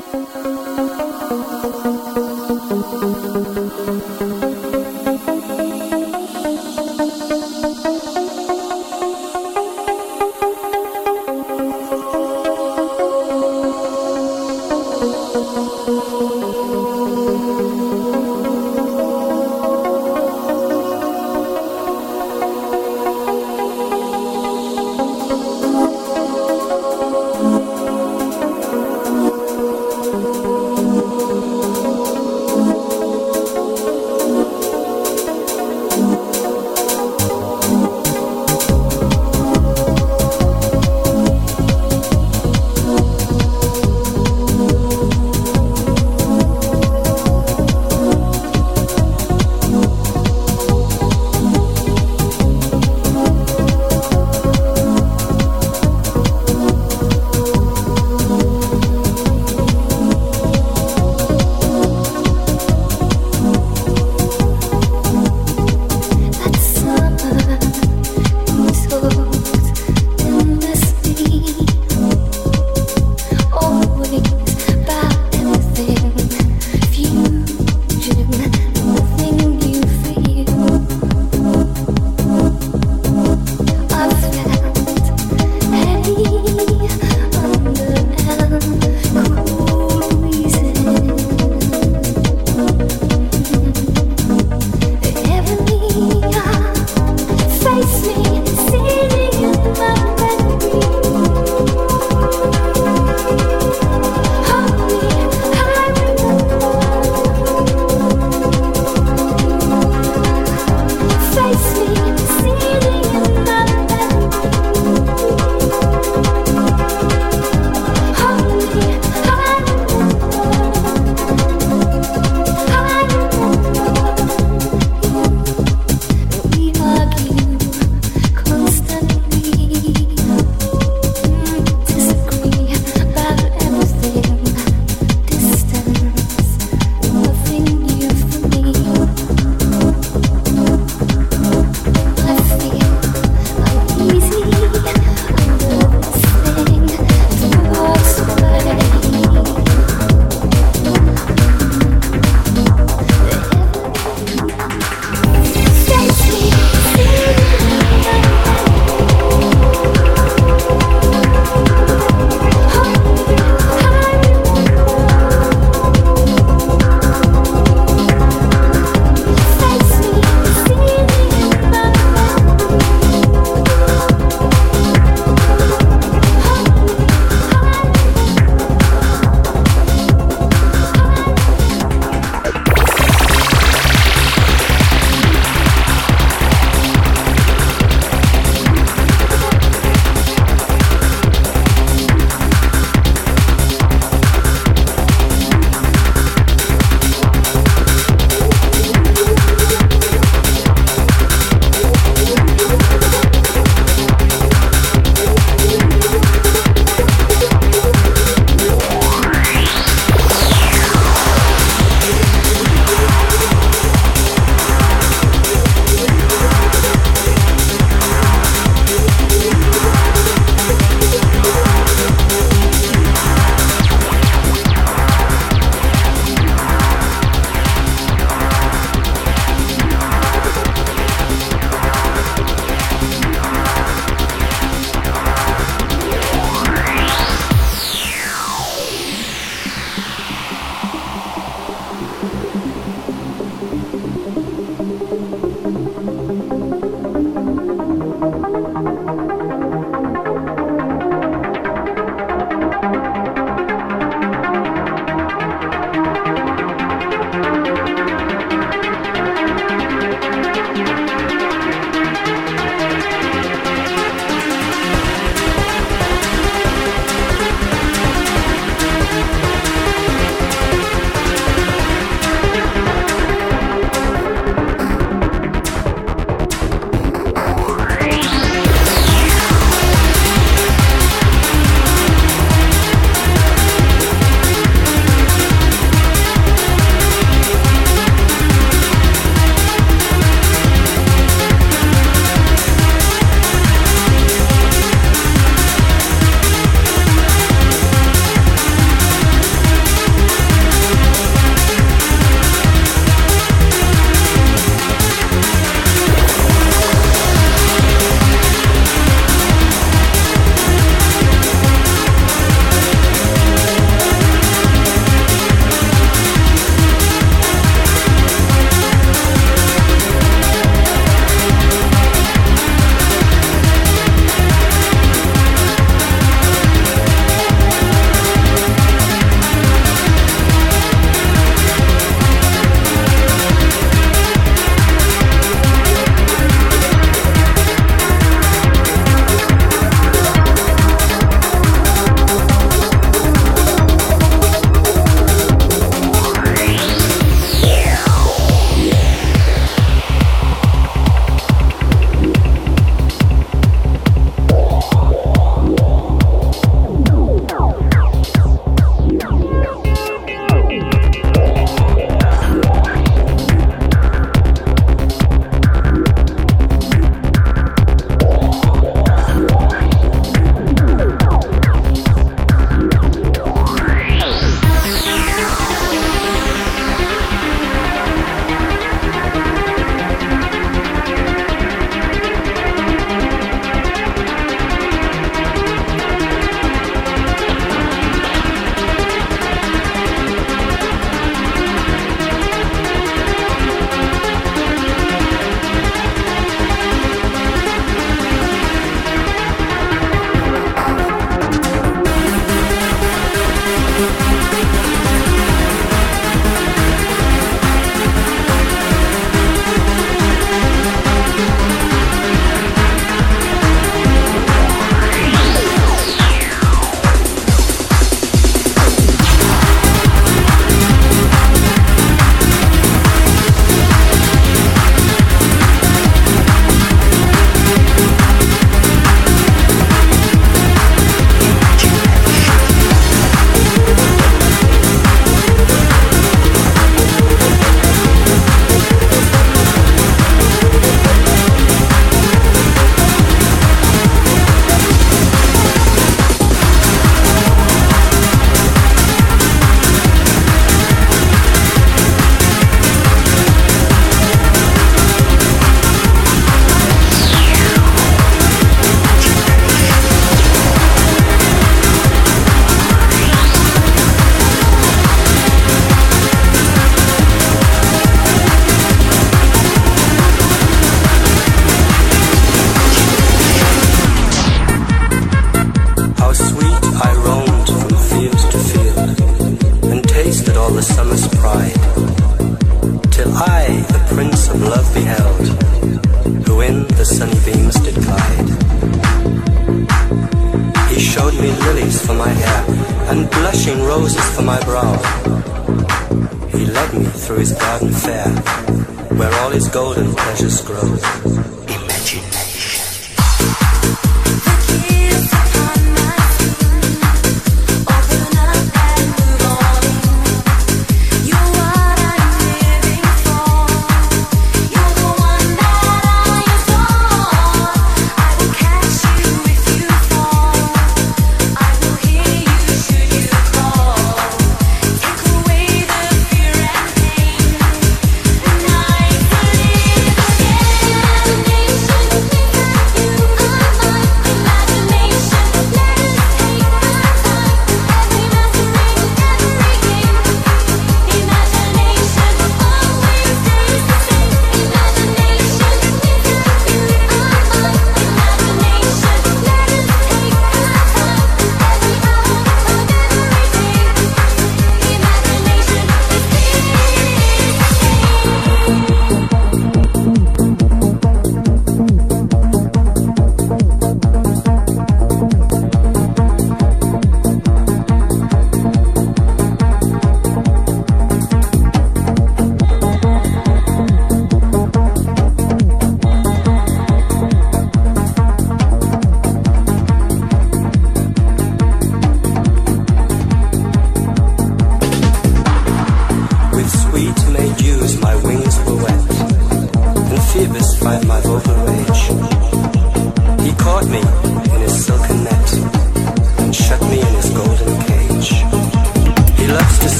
Thank you.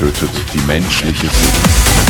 Tötet die menschliche Seele.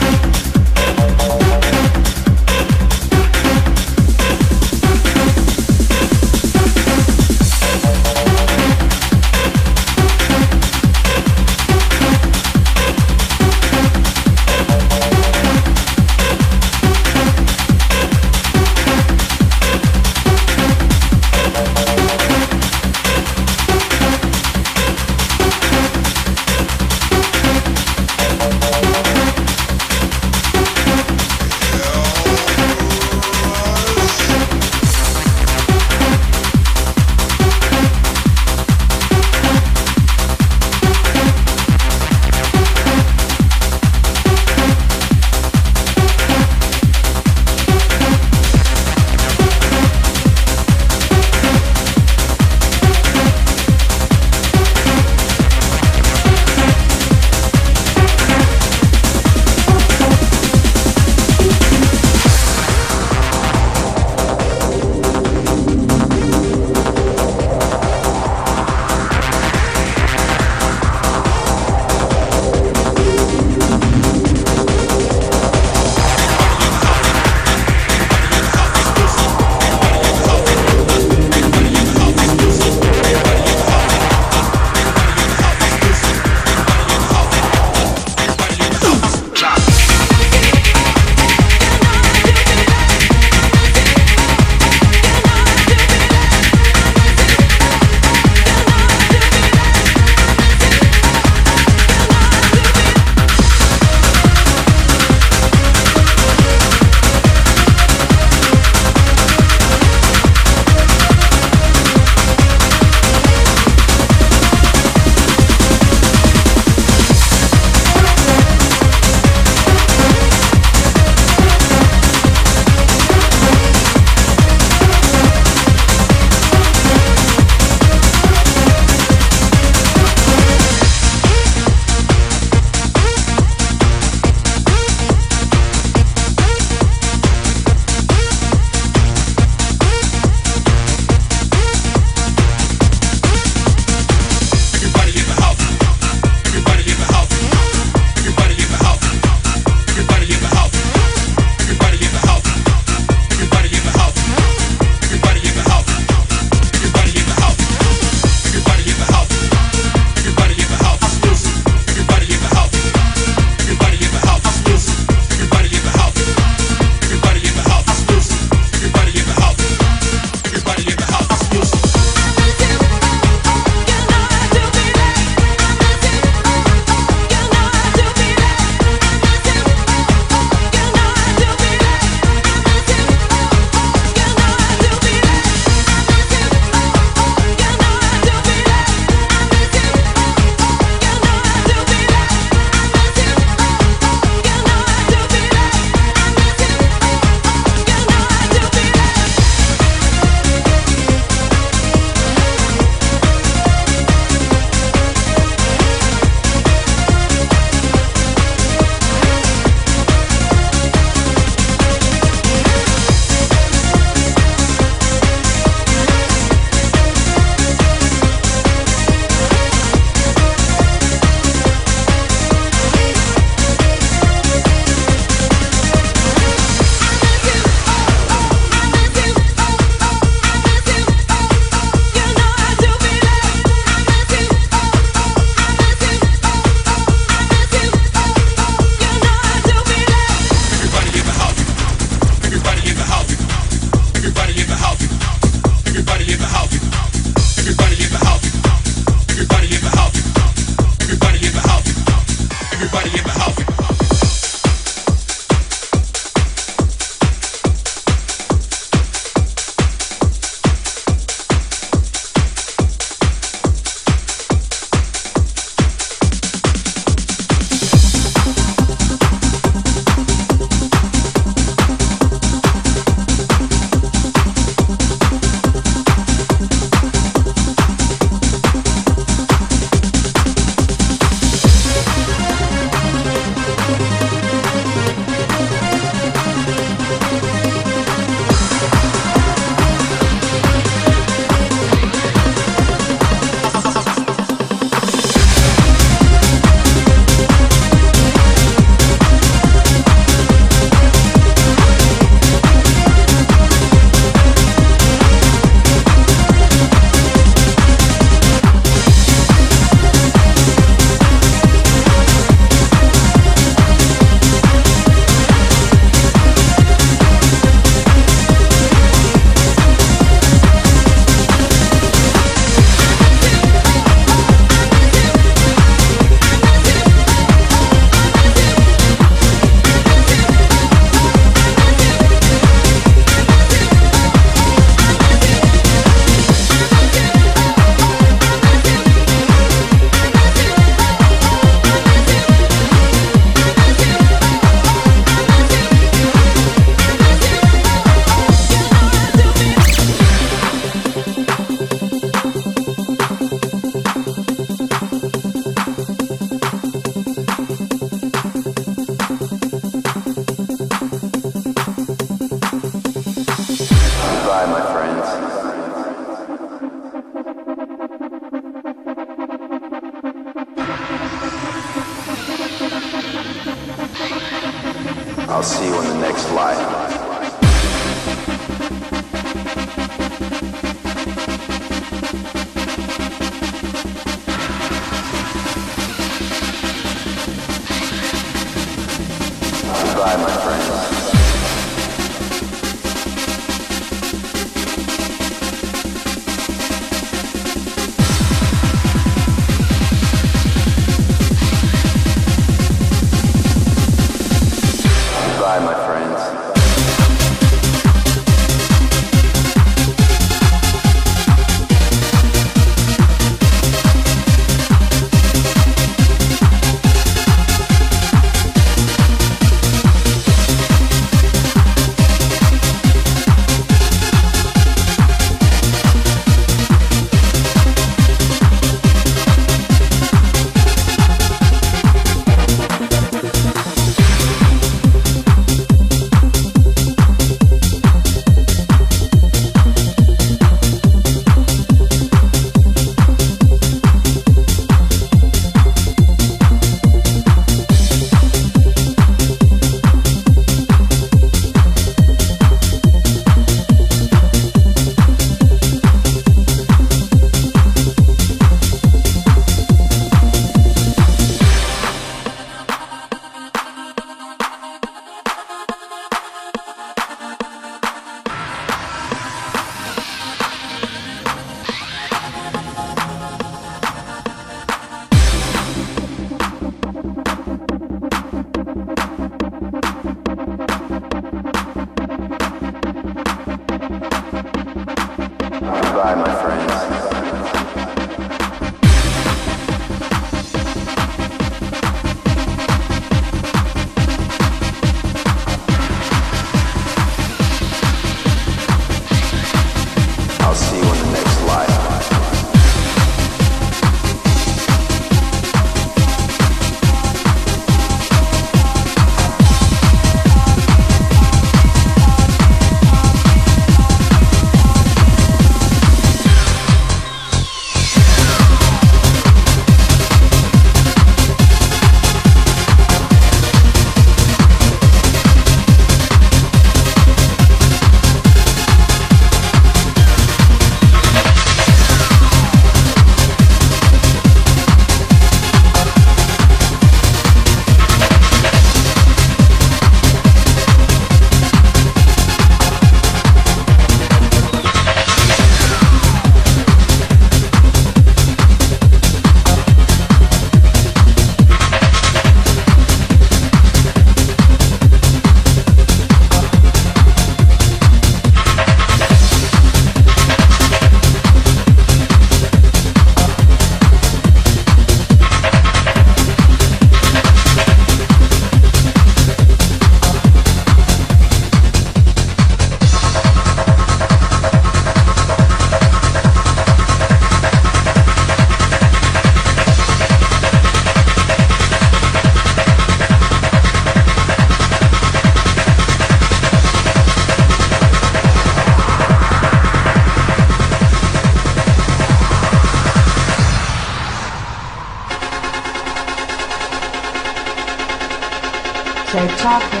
Talking.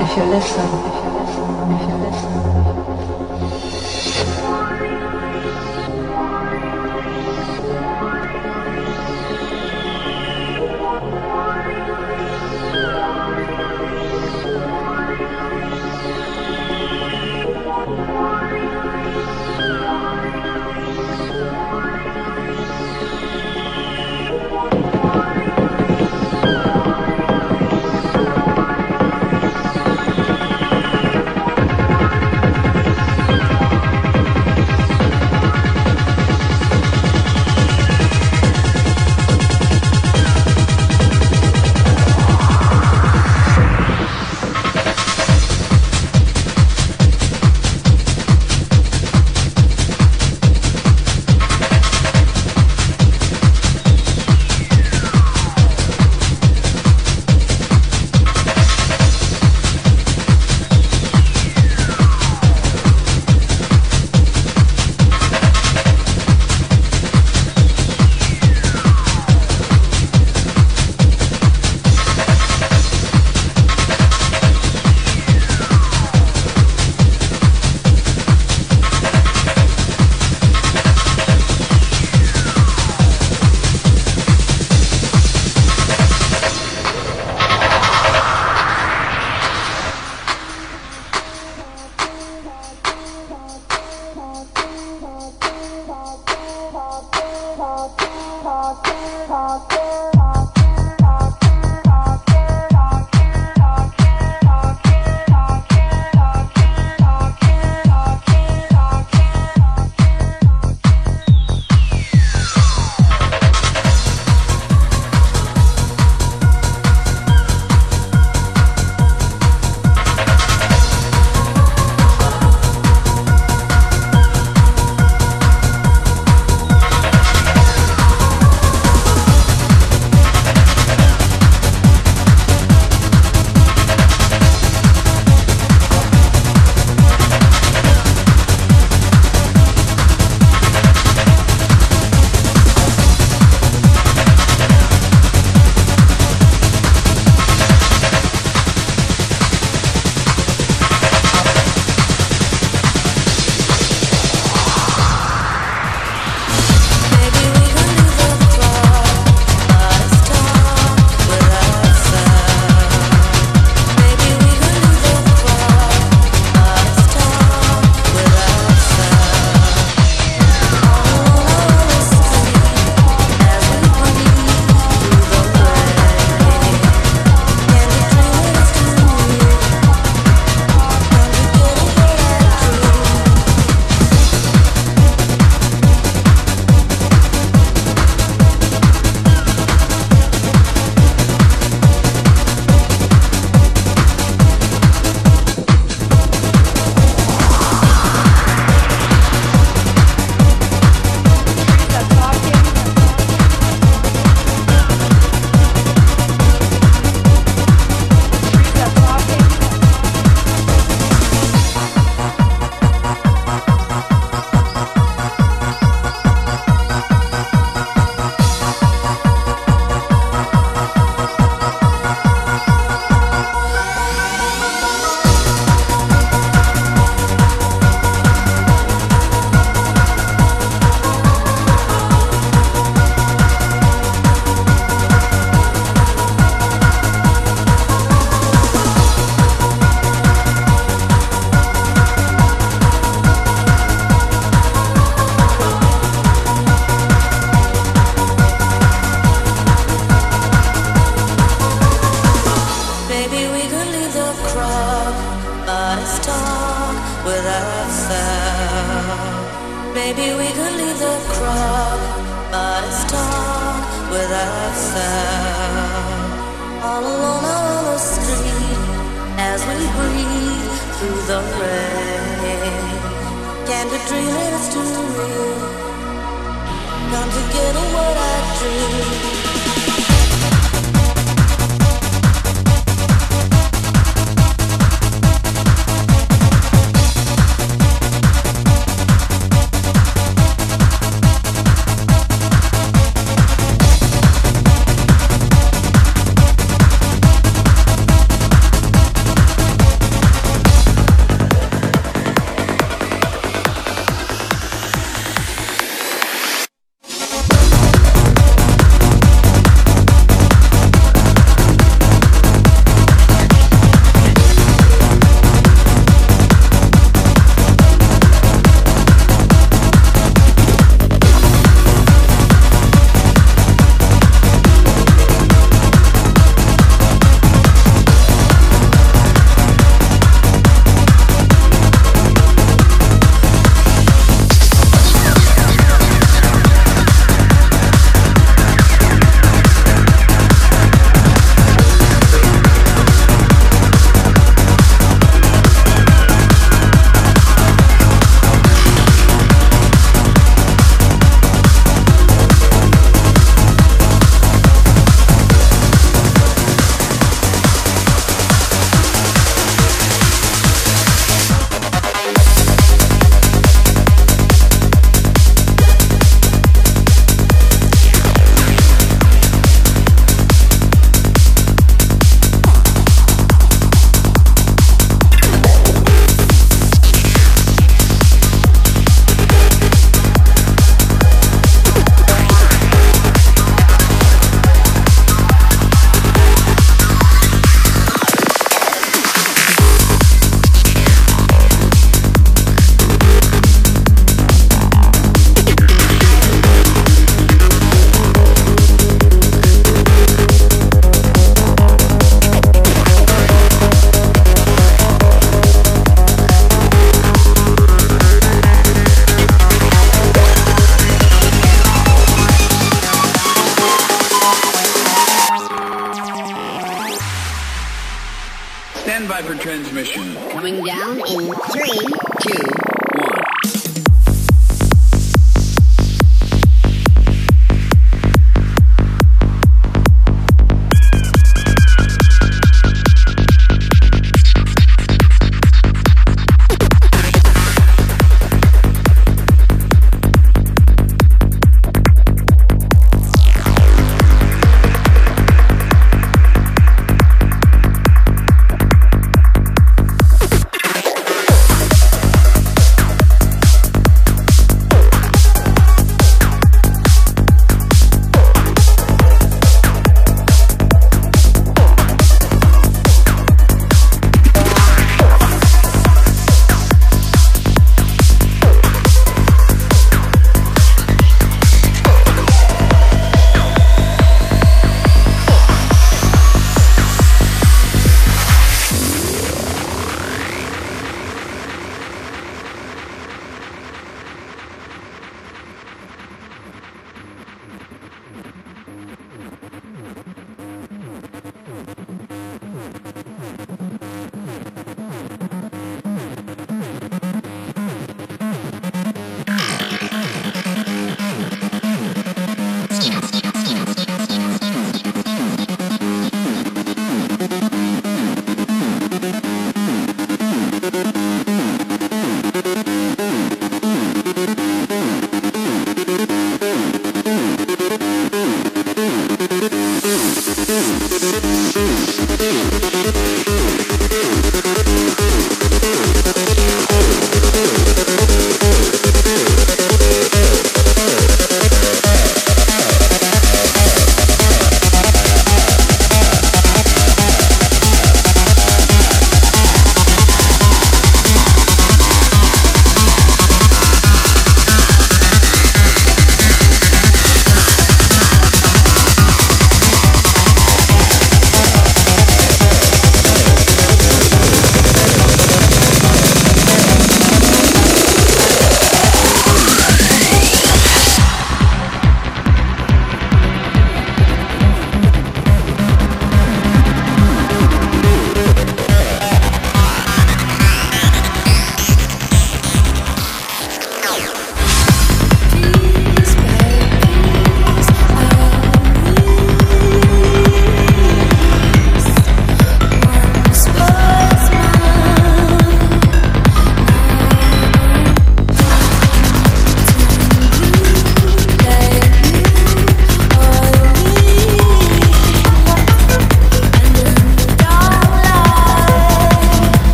If you listen, if you listen.